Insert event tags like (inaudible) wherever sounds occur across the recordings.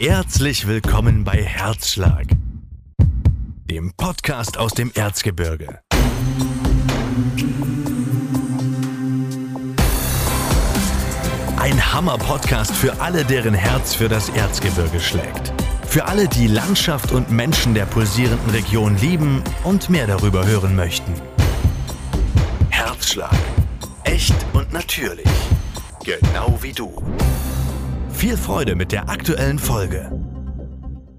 Herzlich willkommen bei Herzschlag, dem Podcast aus dem Erzgebirge. Ein Hammer-Podcast für alle, deren Herz für das Erzgebirge schlägt. Für alle, die Landschaft und Menschen der pulsierenden Region lieben und mehr darüber hören möchten. Herzschlag. Echt und natürlich. Genau wie du. Viel Freude mit der aktuellen Folge.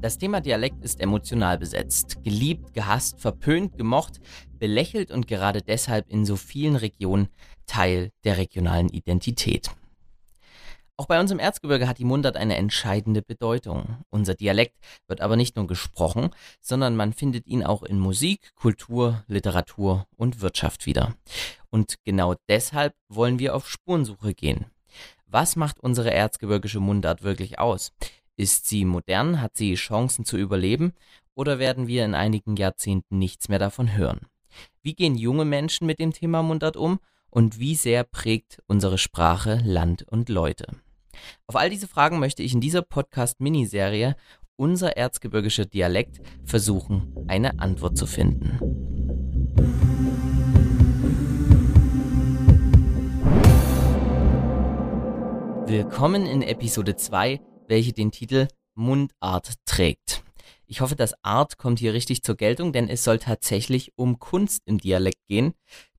Das Thema Dialekt ist emotional besetzt. Geliebt, gehasst, verpönt, gemocht, belächelt und gerade deshalb in so vielen Regionen Teil der regionalen Identität. Auch bei uns im Erzgebirge hat die Mundart eine entscheidende Bedeutung. Unser Dialekt wird aber nicht nur gesprochen, sondern man findet ihn auch in Musik, Kultur, Literatur und Wirtschaft wieder. Und genau deshalb wollen wir auf Spurensuche gehen. Was macht unsere erzgebirgische Mundart wirklich aus? Ist sie modern? Hat sie Chancen zu überleben? Oder werden wir in einigen Jahrzehnten nichts mehr davon hören? Wie gehen junge Menschen mit dem Thema Mundart um? Und wie sehr prägt unsere Sprache Land und Leute? Auf all diese Fragen möchte ich in dieser Podcast-Miniserie unser erzgebirgischer Dialekt versuchen, eine Antwort zu finden. Willkommen in Episode 2, welche den Titel Mundart trägt. Ich hoffe, das Art kommt hier richtig zur Geltung, denn es soll tatsächlich um Kunst im Dialekt gehen.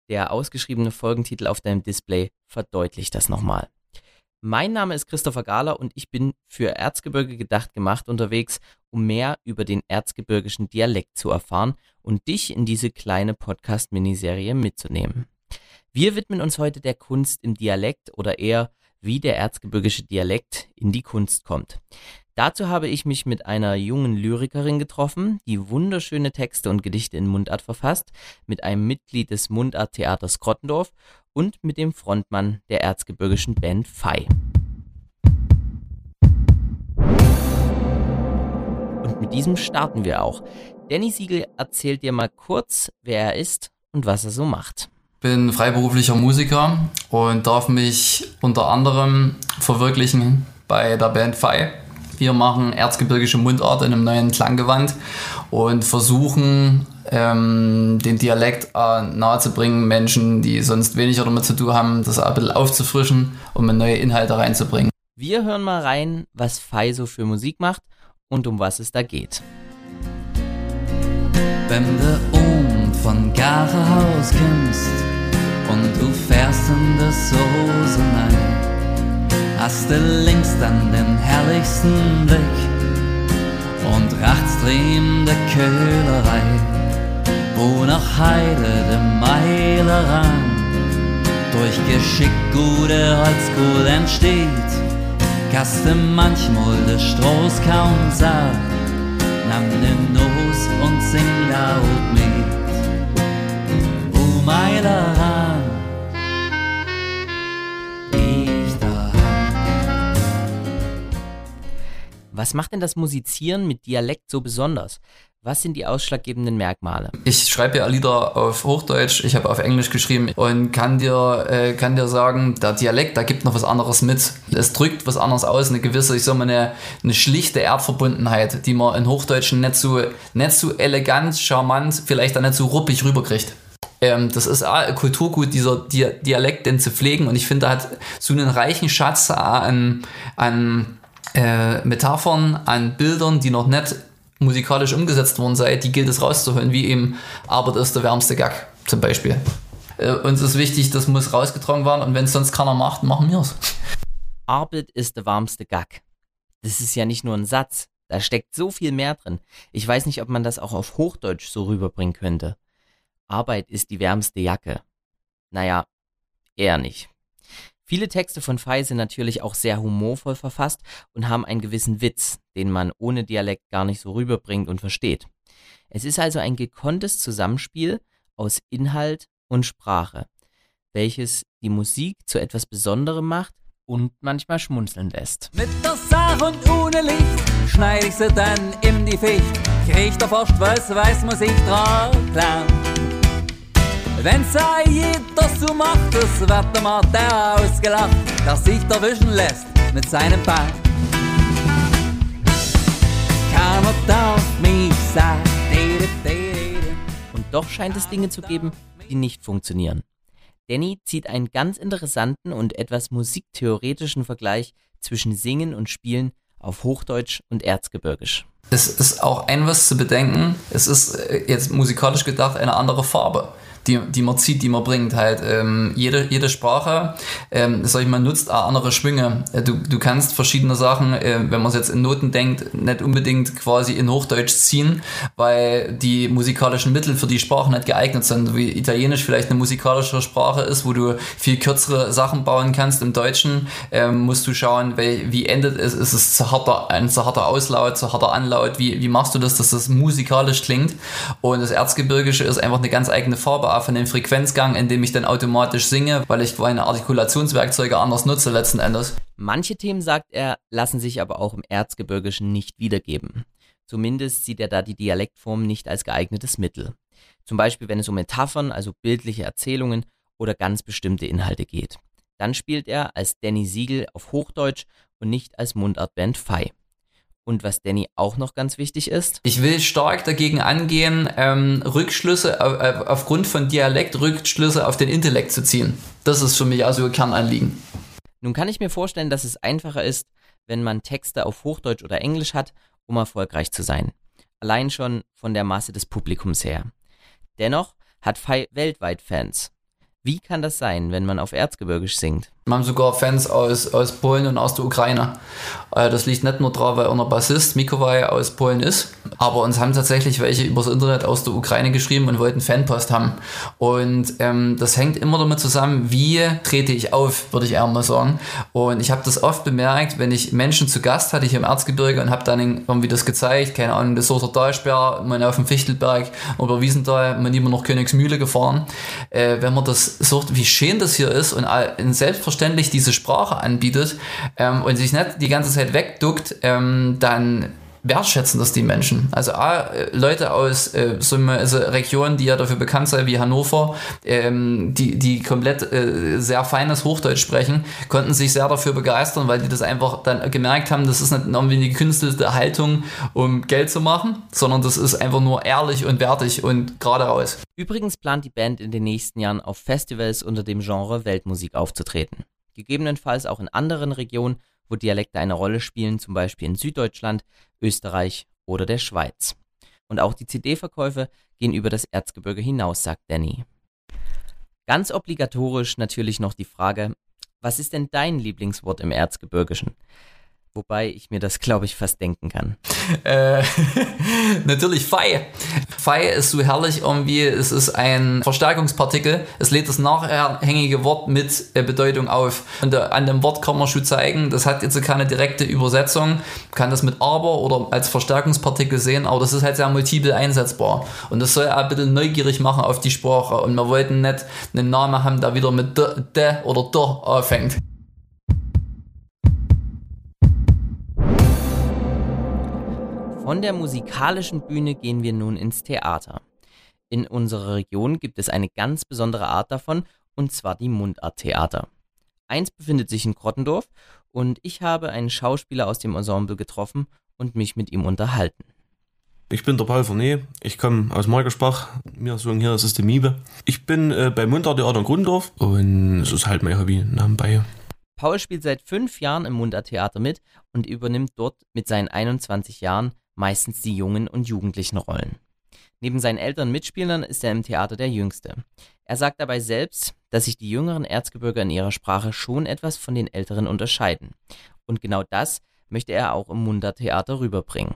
Der ausgeschriebene Folgentitel auf deinem Display verdeutlicht das nochmal. Mein Name ist Christopher Gahler und ich bin für Erzgebirge gedacht gemacht unterwegs, um mehr über den erzgebirgischen Dialekt zu erfahren und dich in diese kleine Podcast-Miniserie mitzunehmen. Wir widmen uns heute der Kunst im Dialekt oder eher wie der erzgebirgische Dialekt in die Kunst kommt. Dazu habe ich mich mit einer jungen Lyrikerin getroffen, die wunderschöne Texte und Gedichte in Mundart verfasst, mit einem Mitglied des Mundart-Theaters Grottendorf und mit dem Frontmann der erzgebirgischen Band Fei. Und mit diesem starten wir auch. Danny Siegel erzählt dir mal kurz, wer er ist und was er so macht. Bin freiberuflicher Musiker und darf mich unter anderem verwirklichen bei der Band Fei. Wir machen erzgebirgische Mundart in einem neuen Klanggewand und versuchen ähm, den Dialekt äh, nahezubringen, Menschen, die sonst weniger damit zu tun haben, das ein bisschen aufzufrischen, um neue Inhalte reinzubringen. Wir hören mal rein, was Fei so für Musik macht und um was es da geht. Du um von Garahaus kommst und du fährst in das rein, hast du links dann den herrlichsten Blick und rechts drehen der Köhlerei wo nach Heide de Meile ran durch Geschick gute Holzkohl entsteht, kaste manchmal de Stroß kaum sah, nahm den Nos und sing laut mit. Ich da. Was macht denn das Musizieren mit Dialekt so besonders? Was sind die ausschlaggebenden Merkmale? Ich schreibe ja Lieder auf Hochdeutsch, ich habe auf Englisch geschrieben und kann dir, äh, kann dir sagen, der Dialekt, da gibt noch was anderes mit. Es drückt was anderes aus, eine gewisse, ich sag mal, eine, eine schlichte Erdverbundenheit, die man in Hochdeutschen nicht so, nicht so elegant, charmant, vielleicht auch nicht so ruppig rüberkriegt. Ähm, das ist auch Kulturgut, dieser Dialekt denn zu pflegen und ich finde, da hat so einen reichen Schatz an, an äh, Metaphern, an Bildern, die noch nicht musikalisch umgesetzt worden sei, die gilt es rauszuholen, wie eben Arbeit ist der wärmste Gag zum Beispiel. Äh, uns ist wichtig, das muss rausgetragen werden und wenn es sonst keiner macht, machen wir es. Arbeit ist der warmste Gag. Das ist ja nicht nur ein Satz, da steckt so viel mehr drin. Ich weiß nicht, ob man das auch auf Hochdeutsch so rüberbringen könnte. Arbeit ist die wärmste Jacke. Naja, eher nicht. Viele Texte von Fei sind natürlich auch sehr humorvoll verfasst und haben einen gewissen Witz, den man ohne Dialekt gar nicht so rüberbringt und versteht. Es ist also ein gekonntes Zusammenspiel aus Inhalt und Sprache, welches die Musik zu etwas Besonderem macht und manchmal schmunzeln lässt. Mit der Sache und ohne Licht schneid ich sie dann in die Ficht. Krieg der Forscht was weiß Musik dran klar. Wenn sei jeder so macht, das wird immer der ausgelacht, der sich erwischen lässt mit seinem mich sei. Und doch scheint es Dinge zu geben, die nicht funktionieren. Danny zieht einen ganz interessanten und etwas musiktheoretischen Vergleich zwischen Singen und Spielen auf Hochdeutsch und Erzgebirgisch. Es ist auch ein was zu bedenken. Es ist äh, jetzt musikalisch gedacht eine andere Farbe die, die man zieht, die man bringt. Halt ähm, jede, jede Sprache, ähm, sag ich mal, nutzt auch andere Schwünge. Äh, du, du kannst verschiedene Sachen, äh, wenn man es jetzt in Noten denkt, nicht unbedingt quasi in Hochdeutsch ziehen, weil die musikalischen Mittel für die Sprache nicht geeignet sind. Wie Italienisch vielleicht eine musikalische Sprache ist, wo du viel kürzere Sachen bauen kannst. Im Deutschen ähm, musst du schauen, wie, endet es, ist es zu harter, ein zu harter Auslaut, zu harter Anlaut, wie, wie machst du das, dass das musikalisch klingt. Und das Erzgebirgische ist einfach eine ganz eigene Farbe von dem Frequenzgang, in dem ich dann automatisch singe, weil ich meine Artikulationswerkzeuge anders nutze letzten Endes. Manche Themen, sagt er, lassen sich aber auch im Erzgebirgischen nicht wiedergeben. Zumindest sieht er da die Dialektform nicht als geeignetes Mittel. Zum Beispiel, wenn es um Metaphern, also bildliche Erzählungen oder ganz bestimmte Inhalte geht. Dann spielt er als Danny Siegel auf Hochdeutsch und nicht als Mundartband Fei. Und was Danny auch noch ganz wichtig ist. Ich will stark dagegen angehen, ähm, Rückschlüsse auf, äh, aufgrund von Dialekt, Rückschlüsse auf den Intellekt zu ziehen. Das ist für mich also ein Kernanliegen. Nun kann ich mir vorstellen, dass es einfacher ist, wenn man Texte auf Hochdeutsch oder Englisch hat, um erfolgreich zu sein. Allein schon von der Masse des Publikums her. Dennoch hat Fei weltweit Fans. Wie kann das sein, wenn man auf Erzgebirgisch singt? Wir haben sogar Fans aus, aus Polen und aus der Ukraine. Äh, das liegt nicht nur daran, weil unser Bassist Mikołaj aus Polen ist, aber uns haben tatsächlich welche übers Internet aus der Ukraine geschrieben und wollten Fanpost haben. Und ähm, das hängt immer damit zusammen, wie trete ich auf, würde ich eher mal sagen. Und ich habe das oft bemerkt, wenn ich Menschen zu Gast hatte, hier im Erzgebirge und habe dann irgendwie das gezeigt, keine Ahnung, das Soßer Talsperr, man auf dem Fichtelberg oder Wiesenthal, man immer noch Königsmühle gefahren. Äh, wenn man das sucht, wie schön das hier ist und in Selbstverständlichkeit selbstverständlich diese Sprache anbietet ähm, und sich nicht die ganze Zeit wegduckt, ähm, dann wertschätzen das die Menschen. Also äh, Leute aus äh, so also Regionen, die ja dafür bekannt sind wie Hannover, ähm, die, die komplett äh, sehr feines Hochdeutsch sprechen, konnten sich sehr dafür begeistern, weil die das einfach dann gemerkt haben, das ist nicht irgendwie eine gekünstelte Haltung, um Geld zu machen, sondern das ist einfach nur ehrlich und wertig und gerade raus. Übrigens plant die Band in den nächsten Jahren auf Festivals unter dem Genre Weltmusik aufzutreten. Gegebenenfalls auch in anderen Regionen wo Dialekte eine Rolle spielen, zum Beispiel in Süddeutschland, Österreich oder der Schweiz. Und auch die CD-Verkäufe gehen über das Erzgebirge hinaus, sagt Danny. Ganz obligatorisch natürlich noch die Frage, was ist denn dein Lieblingswort im Erzgebirgischen? Wobei ich mir das, glaube ich, fast denken kann. Äh, (laughs) natürlich Fei. Fei ist so herrlich irgendwie. Es ist ein Verstärkungspartikel. Es lädt das nachhängige Wort mit Bedeutung auf. Und äh, an dem Wort kann man schon zeigen, das hat jetzt keine direkte Übersetzung. Kann das mit aber oder als Verstärkungspartikel sehen, aber das ist halt sehr multiple einsetzbar. Und das soll ein bisschen neugierig machen auf die Sprache. Und wir wollten nicht einen Namen haben, der wieder mit de, de oder do anfängt. Von der musikalischen Bühne gehen wir nun ins Theater. In unserer Region gibt es eine ganz besondere Art davon, und zwar die Mundarttheater. Eins befindet sich in Krottendorf und ich habe einen Schauspieler aus dem Ensemble getroffen und mich mit ihm unterhalten. Ich bin der Paul Vernet, ich komme aus Markersbach, mir sagen hier, das ist die Miebe. Ich bin äh, bei Mundarttheater in Grundorf und es ist halt mein Hobby nebenbei. Paul spielt seit fünf Jahren im Mundarttheater mit und übernimmt dort mit seinen 21 Jahren meistens die jungen und jugendlichen Rollen. Neben seinen älteren Mitspielern ist er im Theater der Jüngste. Er sagt dabei selbst, dass sich die jüngeren Erzgebirger in ihrer Sprache schon etwas von den älteren unterscheiden. Und genau das möchte er auch im Mundartheater rüberbringen.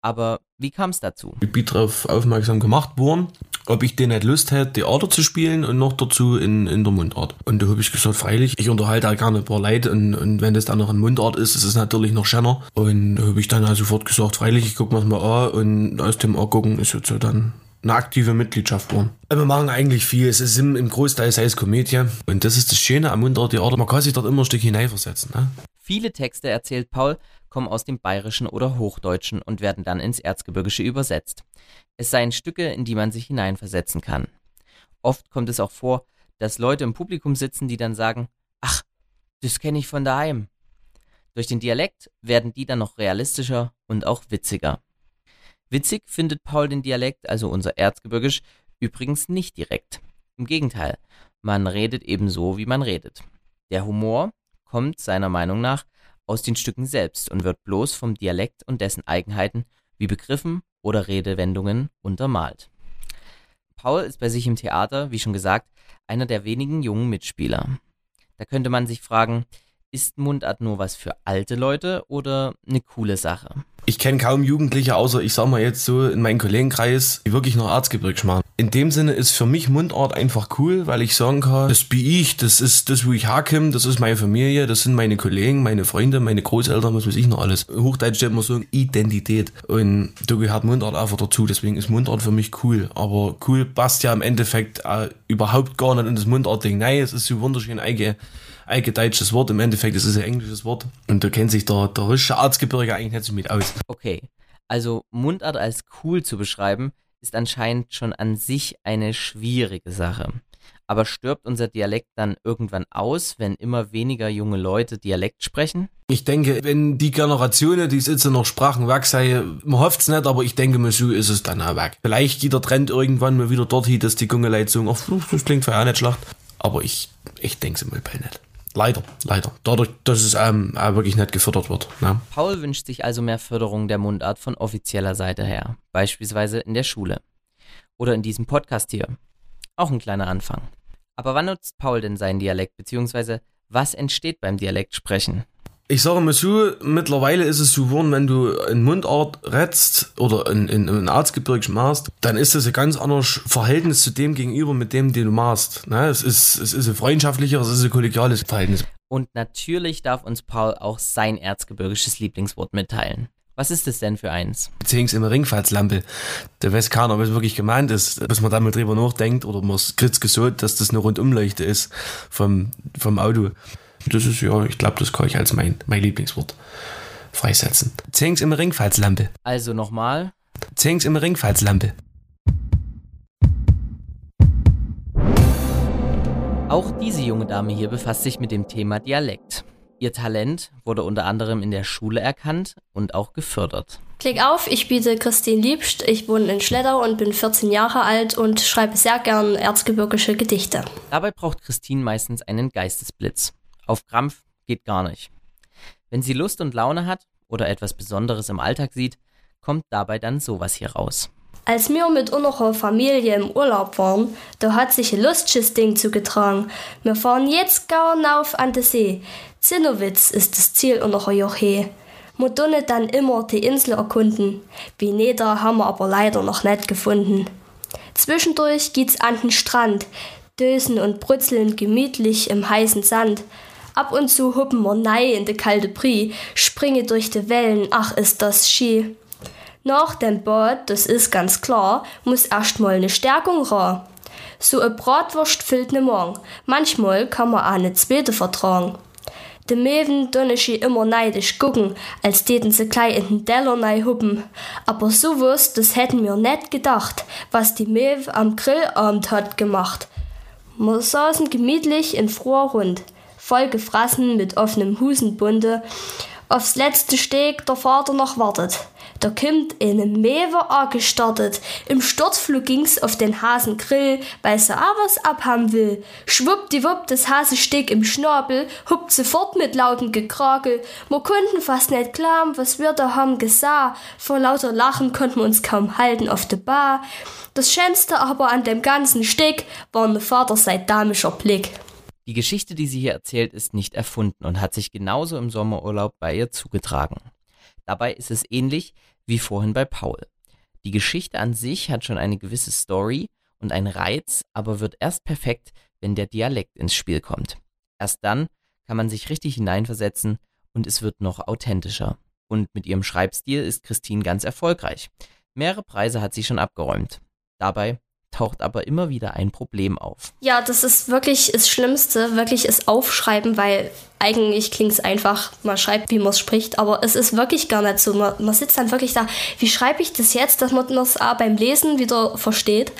Aber wie kam es dazu? Ich bin darauf aufmerksam gemacht worden, ob ich denn nicht Lust hätte, Theater zu spielen und noch dazu in, in der Mundart. Und da habe ich gesagt, freilich, ich unterhalte auch gerne ein paar Leute und, und wenn das dann noch in Mundart ist, ist es natürlich noch schöner. Und da habe ich dann auch sofort gesagt, freilich, ich gucke mir mal an und aus dem Angucken ist jetzt so dann eine aktive Mitgliedschaft geworden. Wir machen eigentlich viel. Es ist im, im Großteil sei es Komödie. Und das ist das Schöne am Mundarttheater. Man kann sich dort immer ein Stück hineinversetzen. Ne? Viele Texte, erzählt Paul, kommen aus dem Bayerischen oder Hochdeutschen und werden dann ins Erzgebirgische übersetzt. Es seien Stücke, in die man sich hineinversetzen kann. Oft kommt es auch vor, dass Leute im Publikum sitzen, die dann sagen, ach, das kenne ich von daheim. Durch den Dialekt werden die dann noch realistischer und auch witziger. Witzig findet Paul den Dialekt, also unser Erzgebirgisch, übrigens nicht direkt. Im Gegenteil, man redet eben so, wie man redet. Der Humor kommt seiner Meinung nach aus den Stücken selbst und wird bloß vom Dialekt und dessen Eigenheiten wie Begriffen oder Redewendungen untermalt. Paul ist bei sich im Theater, wie schon gesagt, einer der wenigen jungen Mitspieler. Da könnte man sich fragen, ist Mundart nur was für alte Leute oder eine coole Sache? Ich kenne kaum Jugendliche, außer ich sag mal jetzt so in meinem Kollegenkreis, die wirklich noch Erzgebirgs machen. In dem Sinne ist für mich Mundart einfach cool, weil ich sagen kann, das bin ich, das ist das, wo ich herkomme, das ist meine Familie, das sind meine Kollegen, meine Freunde, meine Großeltern, was weiß ich noch alles. Hochdeutsch steht man so Identität. Und da gehört Mundart einfach dazu, deswegen ist Mundart für mich cool. Aber cool passt ja im Endeffekt äh, überhaupt gar nicht in das Mundart-Ding. Nein, es ist so wunderschön eigen eingedeutsches Wort. Im Endeffekt ist es ein englisches Wort. Und da kennt sich der, der richtige Arztgebirge eigentlich nicht so mit aus. Okay, also Mundart als cool zu beschreiben, ist anscheinend schon an sich eine schwierige Sache. Aber stirbt unser Dialekt dann irgendwann aus, wenn immer weniger junge Leute Dialekt sprechen? Ich denke, wenn die Generationen, die jetzt noch Sprachen weg sei, man hofft es nicht, aber ich denke mal, so ist es dann auch weg. Vielleicht geht der Trend irgendwann mal wieder dorthin, dass die junge Leute sagen, ach, das klingt für auch nicht schlecht. Aber ich, ich denke es mal nicht. Leider, leider. Dadurch, dass es ähm, wirklich nicht gefördert wird. Ne? Paul wünscht sich also mehr Förderung der Mundart von offizieller Seite her, beispielsweise in der Schule. Oder in diesem Podcast hier. Auch ein kleiner Anfang. Aber wann nutzt Paul denn seinen Dialekt, beziehungsweise was entsteht beim Dialektsprechen? Ich sage mal so, mittlerweile ist es so geworden, wenn du in Mundart rätst oder in, in, in Arztgebirge machst, dann ist das ein ganz anderes Verhältnis zu dem gegenüber, mit dem, den du machst. Ne? Es, ist, es ist ein freundschaftlicheres, es ist ein kollegiales Verhältnis. Und natürlich darf uns Paul auch sein erzgebirgisches Lieblingswort mitteilen. Was ist es denn für eins? Beziehungsweise immer Ringfalzlampe. Der weiß keiner, was wirklich gemeint ist. Bis man da mal drüber nachdenkt oder man kriegt gesagt, dass das eine Rundumleuchte ist vom, vom Auto. Das ist ja, ich glaube, das kann ich als mein, mein Lieblingswort freisetzen. Zehns im Ringfalzlampe. Also nochmal. Zehns im Ringfalzlampe. Auch diese junge Dame hier befasst sich mit dem Thema Dialekt. Ihr Talent wurde unter anderem in der Schule erkannt und auch gefördert. Klick auf, ich biete Christine Liebst, ich wohne in Schleddau und bin 14 Jahre alt und schreibe sehr gern erzgebirgische Gedichte. Dabei braucht Christine meistens einen Geistesblitz. Auf Krampf geht gar nicht. Wenn sie Lust und Laune hat oder etwas Besonderes im Alltag sieht, kommt dabei dann sowas hier raus. Als wir mit unserer Familie im Urlaub waren, da hat sich ein lustiges Ding zugetragen. Wir fahren jetzt gauern auf an den See. Zinnowitz ist das Ziel unserer Joche. Wir dunne dann immer die Insel erkunden. Venedig haben wir aber leider noch nicht gefunden. Zwischendurch geht's an den Strand, dösen und brutzeln gemütlich im heißen Sand. Ab und zu huppen wir nei in de kalte Brie, springe durch de Wellen, ach ist das Ski. Nach dem Bad, das ist ganz klar, muss erstmal ne Stärkung ra. So e Bratwurst füllt ne Morgen, manchmal kann man auch ne zweite vertragen. De Mewen dunne sie immer neidisch gucken, als deten se klei in den Deller nei huppen. Aber sowas, das hätten wir net gedacht, was die Mewe am Grillabend hat gemacht. Wir saßen gemütlich in froher Rund, voll gefressen mit offenem Husenbunde. Aufs letzte Steg der Vater noch wartet. Da kimmt eine Mewe angestartet. Im Sturzflug ging's auf den Hasengrill, weil sie was abhaben will. Schwuppdiwupp das Hasensteg im Schnabel, huppt sofort mit lautem Gekrakel. Wir konnten fast nicht glauben, was wir da haben gesah. Vor lauter Lachen konnten wir uns kaum halten auf der Bar. Das Schönste aber an dem ganzen Steg war ne Vater sein damischer Blick. Die Geschichte, die sie hier erzählt, ist nicht erfunden und hat sich genauso im Sommerurlaub bei ihr zugetragen. Dabei ist es ähnlich wie vorhin bei Paul. Die Geschichte an sich hat schon eine gewisse Story und einen Reiz, aber wird erst perfekt, wenn der Dialekt ins Spiel kommt. Erst dann kann man sich richtig hineinversetzen und es wird noch authentischer. Und mit ihrem Schreibstil ist Christine ganz erfolgreich. Mehrere Preise hat sie schon abgeräumt. Dabei taucht aber immer wieder ein Problem auf. Ja, das ist wirklich das Schlimmste, wirklich ist Aufschreiben, weil eigentlich klingt es einfach, man schreibt, wie man es spricht, aber es ist wirklich gar nicht so. Man, man sitzt dann wirklich da, wie schreibe ich das jetzt, dass man das auch beim Lesen wieder versteht.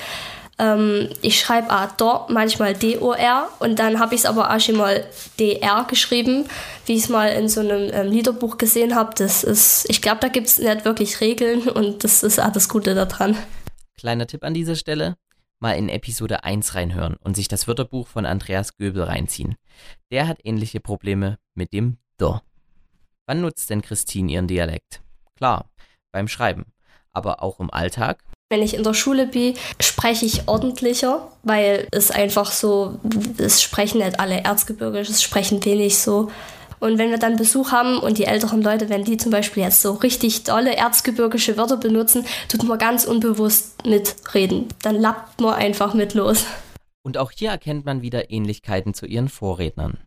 Ähm, ich schreibe auch dort manchmal D-O-R und dann habe ich es aber auch schon mal D-R geschrieben, wie ich es mal in so einem ähm, Liederbuch gesehen habe. Das ist, ich glaube, da gibt es nicht wirklich Regeln und das ist auch das Gute daran. Kleiner Tipp an dieser Stelle, mal in Episode 1 reinhören und sich das Wörterbuch von Andreas Göbel reinziehen. Der hat ähnliche Probleme mit dem D. Wann nutzt denn Christine ihren Dialekt? Klar, beim Schreiben, aber auch im Alltag. Wenn ich in der Schule bin, spreche ich ordentlicher, weil es einfach so, es sprechen nicht alle Erzgebirgisch, es sprechen wenig so. Und wenn wir dann Besuch haben und die älteren Leute, wenn die zum Beispiel jetzt so richtig tolle erzgebirgische Wörter benutzen, tut man ganz unbewusst mitreden. Dann lappt man einfach mit los. Und auch hier erkennt man wieder Ähnlichkeiten zu ihren Vorrednern.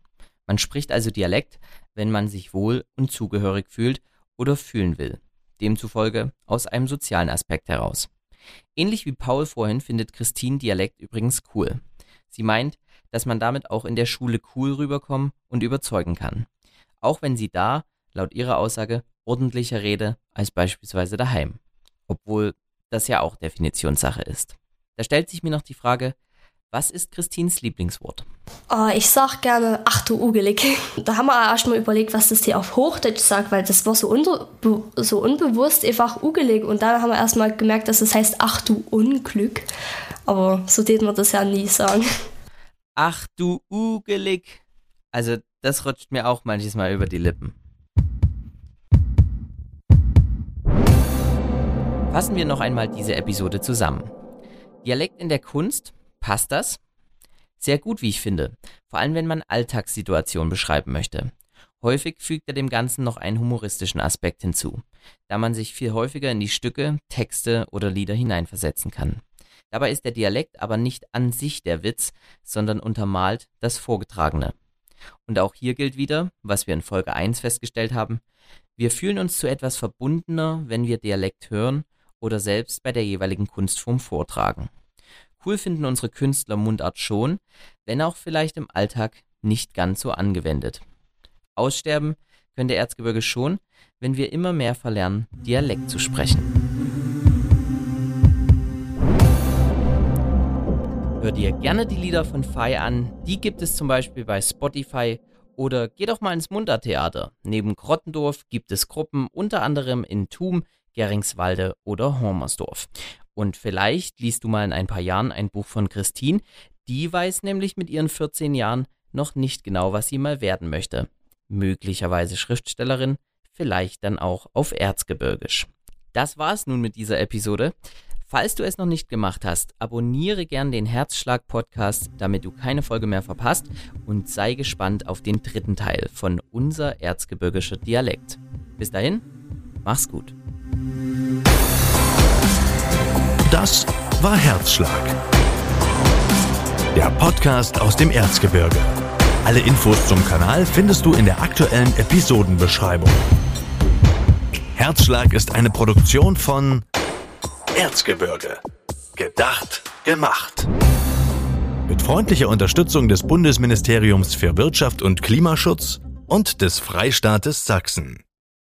Man spricht also Dialekt, wenn man sich wohl und zugehörig fühlt oder fühlen will. Demzufolge aus einem sozialen Aspekt heraus. Ähnlich wie Paul vorhin findet Christine Dialekt übrigens cool. Sie meint, dass man damit auch in der Schule cool rüberkommen und überzeugen kann auch wenn sie da, laut ihrer Aussage, ordentlicher rede als beispielsweise daheim. Obwohl das ja auch Definitionssache ist. Da stellt sich mir noch die Frage, was ist Christines Lieblingswort? Oh, ich sag gerne ach du Ugelig. (laughs) Da haben wir erst mal überlegt, was das hier auf Hochdeutsch sagt, weil das war so, unter, so unbewusst einfach Ugelig. Und dann haben wir erst mal gemerkt, dass es das heißt ach du Unglück. Aber so täten wir das ja nie sagen. Ach du Ugelig. Also das rutscht mir auch manches Mal über die Lippen. Fassen wir noch einmal diese Episode zusammen. Dialekt in der Kunst, passt das? Sehr gut, wie ich finde, vor allem wenn man Alltagssituationen beschreiben möchte. Häufig fügt er dem Ganzen noch einen humoristischen Aspekt hinzu, da man sich viel häufiger in die Stücke, Texte oder Lieder hineinversetzen kann. Dabei ist der Dialekt aber nicht an sich der Witz, sondern untermalt das Vorgetragene. Und auch hier gilt wieder, was wir in Folge 1 festgestellt haben, wir fühlen uns zu etwas verbundener, wenn wir Dialekt hören oder selbst bei der jeweiligen Kunstform vortragen. Cool finden unsere Künstler Mundart schon, wenn auch vielleicht im Alltag nicht ganz so angewendet. Aussterben könnte Erzgebirge schon, wenn wir immer mehr verlernen, Dialekt zu sprechen. Hör dir gerne die Lieder von Fei an. Die gibt es zum Beispiel bei Spotify oder geh doch mal ins Muntertheater. Neben Grottendorf gibt es Gruppen unter anderem in Thum, Geringswalde oder Hormersdorf. Und vielleicht liest du mal in ein paar Jahren ein Buch von Christine. Die weiß nämlich mit ihren 14 Jahren noch nicht genau, was sie mal werden möchte. Möglicherweise Schriftstellerin, vielleicht dann auch auf Erzgebirgisch. Das war's nun mit dieser Episode. Falls du es noch nicht gemacht hast, abonniere gern den Herzschlag Podcast, damit du keine Folge mehr verpasst und sei gespannt auf den dritten Teil von unser erzgebirgischer Dialekt. Bis dahin, mach's gut. Das war Herzschlag. Der Podcast aus dem Erzgebirge. Alle Infos zum Kanal findest du in der aktuellen Episodenbeschreibung. Herzschlag ist eine Produktion von Erzgebirge. Gedacht, gemacht. Mit freundlicher Unterstützung des Bundesministeriums für Wirtschaft und Klimaschutz und des Freistaates Sachsen.